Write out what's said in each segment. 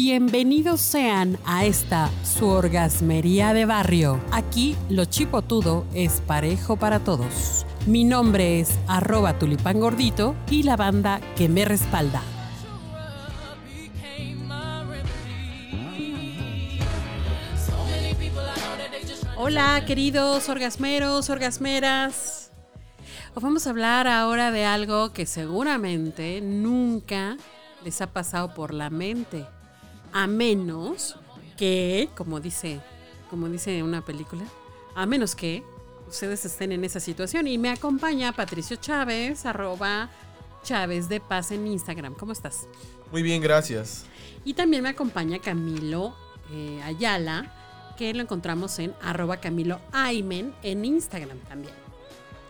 Bienvenidos sean a esta su orgasmería de barrio. Aquí lo chipotudo es parejo para todos. Mi nombre es arroba tulipán gordito y la banda que me respalda. Hola queridos orgasmeros, orgasmeras. Os vamos a hablar ahora de algo que seguramente nunca les ha pasado por la mente. A menos que, como dice, como dice una película, a menos que ustedes estén en esa situación. Y me acompaña Patricio Chávez, arroba Chávez de Paz en Instagram. ¿Cómo estás? Muy bien, gracias. Y también me acompaña Camilo eh, Ayala, que lo encontramos en arroba Camilo Aymen en Instagram también.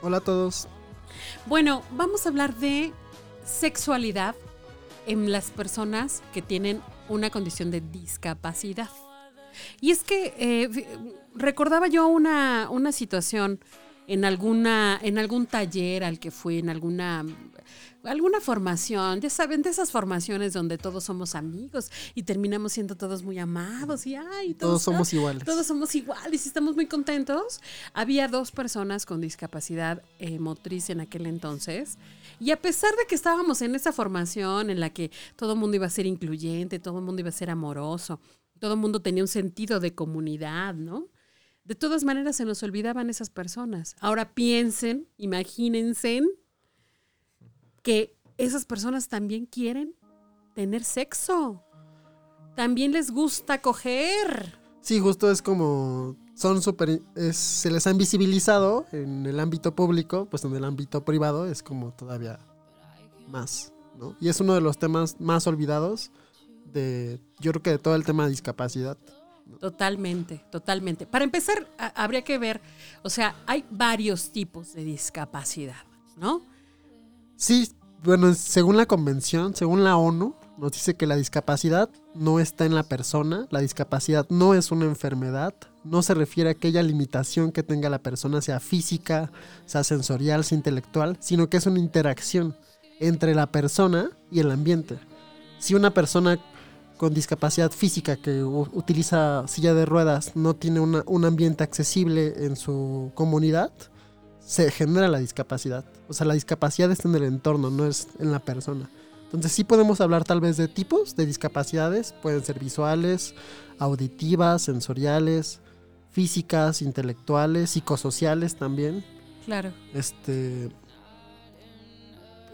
Hola a todos. Bueno, vamos a hablar de sexualidad en las personas que tienen una condición de discapacidad. Y es que eh, recordaba yo una, una situación en alguna en algún taller al que fui, en alguna alguna formación, ya saben, de esas formaciones donde todos somos amigos y terminamos siendo todos muy amados y ay, todos, somos iguales. Todos somos iguales y estamos muy contentos. Había dos personas con discapacidad eh, motriz en aquel entonces y a pesar de que estábamos en esa formación en la que todo el mundo iba a ser incluyente, todo el mundo iba a ser amoroso, todo el mundo tenía un sentido de comunidad, ¿no? De todas maneras se nos olvidaban esas personas. Ahora piensen, imagínense que esas personas también quieren tener sexo. También les gusta coger. Sí, justo es como son súper se les ha invisibilizado en el ámbito público, pues en el ámbito privado es como todavía más, ¿no? Y es uno de los temas más olvidados de yo creo que de todo el tema de discapacidad. Totalmente, totalmente. Para empezar, habría que ver, o sea, hay varios tipos de discapacidad, ¿no? Sí, bueno, según la convención, según la ONU, nos dice que la discapacidad no está en la persona, la discapacidad no es una enfermedad, no se refiere a aquella limitación que tenga la persona, sea física, sea sensorial, sea intelectual, sino que es una interacción entre la persona y el ambiente. Si una persona con discapacidad física que utiliza silla de ruedas no tiene un ambiente accesible en su comunidad, se genera la discapacidad. O sea, la discapacidad está en el entorno, no es en la persona. Entonces sí podemos hablar tal vez de tipos de discapacidades, pueden ser visuales, auditivas, sensoriales, físicas, intelectuales, psicosociales también. Claro. Este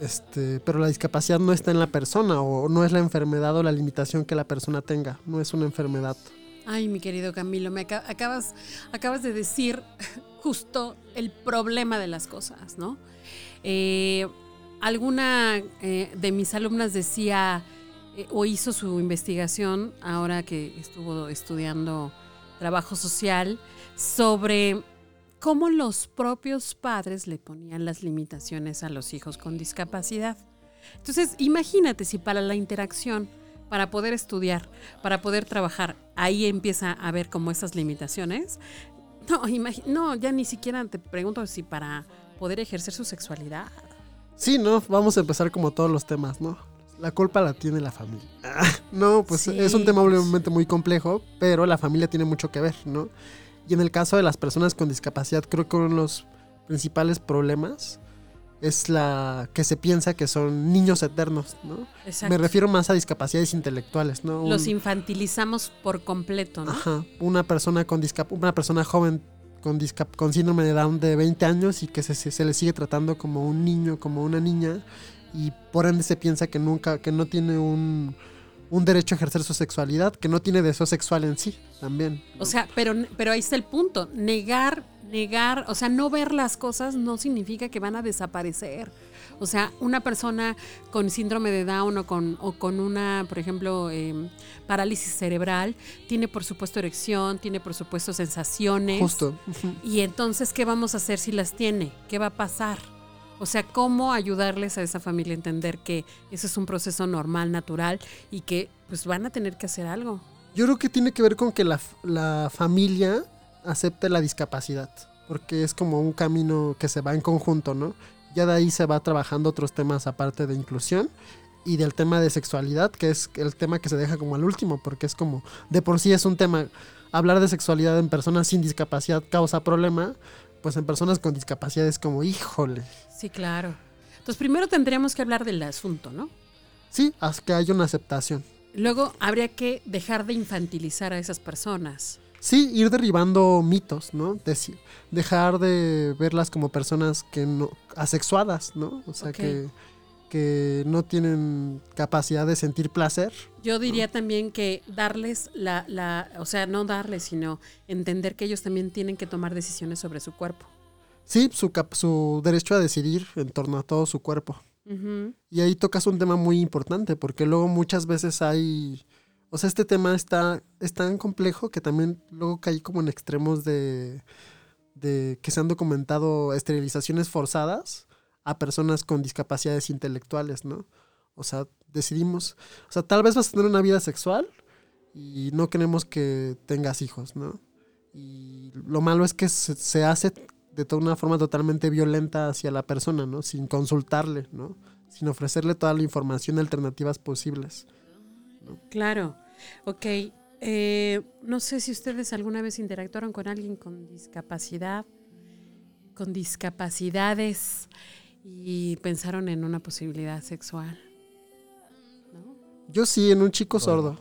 este, pero la discapacidad no está en la persona o no es la enfermedad o la limitación que la persona tenga, no es una enfermedad. Ay, mi querido Camilo, me acabas, acabas de decir justo el problema de las cosas, ¿no? Eh, alguna eh, de mis alumnas decía eh, o hizo su investigación ahora que estuvo estudiando trabajo social sobre cómo los propios padres le ponían las limitaciones a los hijos con discapacidad. Entonces, imagínate si para la interacción, para poder estudiar, para poder trabajar, ahí empieza a ver como esas limitaciones. No, no, ya ni siquiera te pregunto si para poder ejercer su sexualidad. Sí, no, vamos a empezar como todos los temas, ¿no? La culpa la tiene la familia. no, pues es un tema obviamente muy complejo, pero la familia tiene mucho que ver, ¿no? Y en el caso de las personas con discapacidad, creo que uno de los principales problemas es la que se piensa que son niños eternos, ¿no? Me refiero más a discapacidades intelectuales, ¿no? Los infantilizamos por completo, ¿no? Ajá. Una persona con una persona joven con, con síndrome de Down de 20 años y que se, se, le sigue tratando como un niño, como una niña, y por ende se piensa que nunca, que no tiene un, un derecho a ejercer su sexualidad, que no tiene deseo sexual en sí también. O sea, pero, pero ahí está el punto. Negar, negar, o sea, no ver las cosas no significa que van a desaparecer. O sea, una persona con síndrome de Down o con, o con una, por ejemplo, em, parálisis cerebral, tiene por supuesto erección, tiene por supuesto sensaciones. Justo. Y entonces, ¿qué vamos a hacer si las tiene? ¿Qué va a pasar? O sea, cómo ayudarles a esa familia a entender que ese es un proceso normal, natural y que pues van a tener que hacer algo. Yo creo que tiene que ver con que la, la familia acepte la discapacidad, porque es como un camino que se va en conjunto, ¿no? Ya de ahí se va trabajando otros temas aparte de inclusión y del tema de sexualidad, que es el tema que se deja como al último, porque es como, de por sí es un tema, hablar de sexualidad en personas sin discapacidad causa problema, pues en personas con discapacidad es como, híjole. Sí, claro. Entonces primero tendríamos que hablar del asunto, ¿no? Sí, hasta que haya una aceptación. Luego habría que dejar de infantilizar a esas personas. Sí, ir derribando mitos, ¿no? Deci- dejar de verlas como personas que no asexuadas, ¿no? O sea que que no tienen capacidad de sentir placer. Yo diría también que darles la, la, o sea, no darles, sino entender que ellos también tienen que tomar decisiones sobre su cuerpo. Sí, su su derecho a decidir en torno a todo su cuerpo. Y ahí tocas un tema muy importante, porque luego muchas veces hay. O sea, este tema está, es tan complejo que también luego cae como en extremos de, de que se han documentado esterilizaciones forzadas a personas con discapacidades intelectuales, ¿no? O sea, decidimos. O sea, tal vez vas a tener una vida sexual y no queremos que tengas hijos, ¿no? Y lo malo es que se, se hace de toda una forma totalmente violenta hacia la persona, ¿no? Sin consultarle, ¿no? Sin ofrecerle toda la información de alternativas posibles. Claro. Ok. Eh, no sé si ustedes alguna vez interactuaron con alguien con discapacidad, con discapacidades y pensaron en una posibilidad sexual. ¿No? Yo sí, en un chico No. sordo.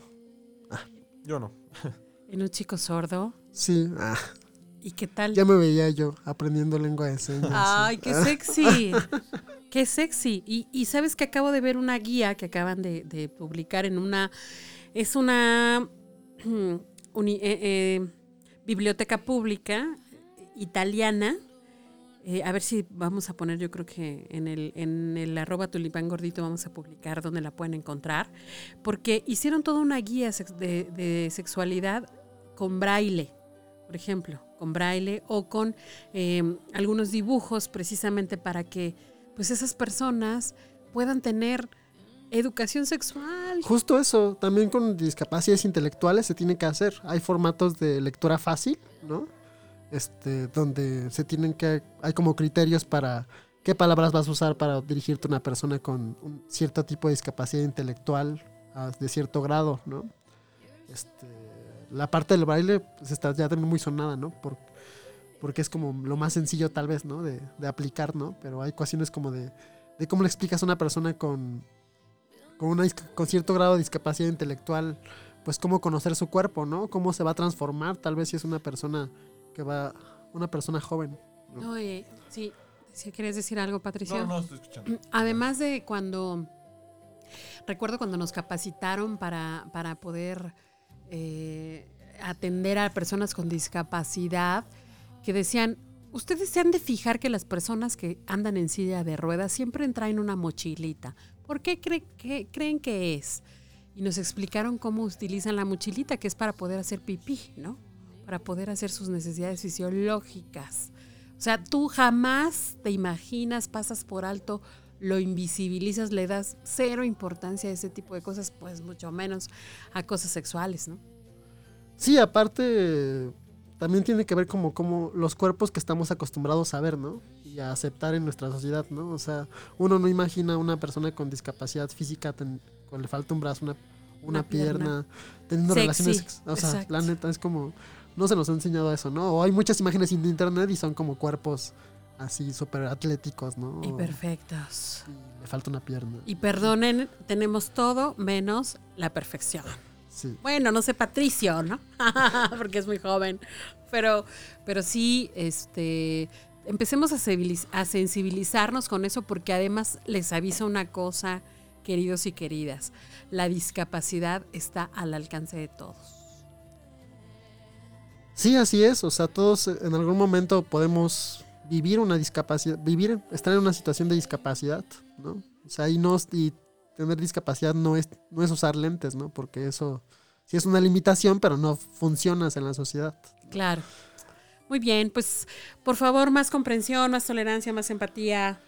Yo no. En un chico sordo. Sí, ah, ¿Y qué tal? ya me veía yo aprendiendo lengua de señas. Ay, qué sexy. qué sexy. Y, y sabes que acabo de ver una guía que acaban de, de publicar en una. Es una uni- eh, eh, biblioteca pública italiana. Eh, a ver si vamos a poner, yo creo que en el, en el arroba tulipán gordito vamos a publicar donde la pueden encontrar. Porque hicieron toda una guía de, de sexualidad con braille, por ejemplo, con braille o con eh, algunos dibujos precisamente para que pues esas personas puedan tener educación sexual. Justo eso, también con discapacidades intelectuales se tiene que hacer. Hay formatos de lectura fácil, ¿no? Este, donde se tienen que, hay como criterios para qué palabras vas a usar para dirigirte a una persona con cierto tipo de discapacidad intelectual ah, de cierto grado, ¿no? Este, la parte del braille pues, está ya también muy sonada, ¿no? Por- porque es como lo más sencillo tal vez, ¿no? De, de aplicar, ¿no? Pero hay cuestiones como de, de cómo le explicas a una persona con, con, una, con cierto grado de discapacidad intelectual, pues cómo conocer su cuerpo, ¿no? Cómo se va a transformar, tal vez si es una persona que va, una persona joven. ¿no? Oye, sí, si quieres decir algo, Patricia. No, no, estoy escuchando. Además de cuando, recuerdo cuando nos capacitaron para, para poder eh, atender a personas con discapacidad, que decían, ustedes se han de fijar que las personas que andan en silla de ruedas siempre traen una mochilita. ¿Por qué cre- que- creen que es? Y nos explicaron cómo utilizan la mochilita, que es para poder hacer pipí, ¿no? Para poder hacer sus necesidades fisiológicas. O sea, tú jamás te imaginas, pasas por alto, lo invisibilizas, le das cero importancia a ese tipo de cosas, pues mucho menos a cosas sexuales, ¿no? Sí, aparte también tiene que ver como, como los cuerpos que estamos acostumbrados a ver, ¿no? Y a aceptar en nuestra sociedad, ¿no? O sea, uno no imagina a una persona con discapacidad física, ten- con le falta un brazo, una, una, Una pierna. pierna, teniendo Sexy, relaciones, o sea, exacto. la neta es como, no se nos ha enseñado eso, ¿no? O hay muchas imágenes en internet y son como cuerpos así súper atléticos, ¿no? Y perfectos. Y le falta una pierna. Y perdonen, tenemos todo menos la perfección. Sí. Bueno, no sé Patricio, ¿no? Porque es muy joven. Pero, pero sí, este, empecemos a, sensibilizarnos con eso porque además les aviso una cosa, queridos y queridas. La discapacidad está al alcance de todos. Sí, así es. O sea, todos eh, en algún momento podemos vivir una discapacidad, vivir, estar en una situación de discapacidad, ¿no? O sea, y no y tener discapacidad no es, no es usar lentes, ¿no? Porque eso sí es una limitación, pero no funcionas en la sociedad. Claro. Muy bien, pues por favor, más comprensión, más tolerancia, más empatía.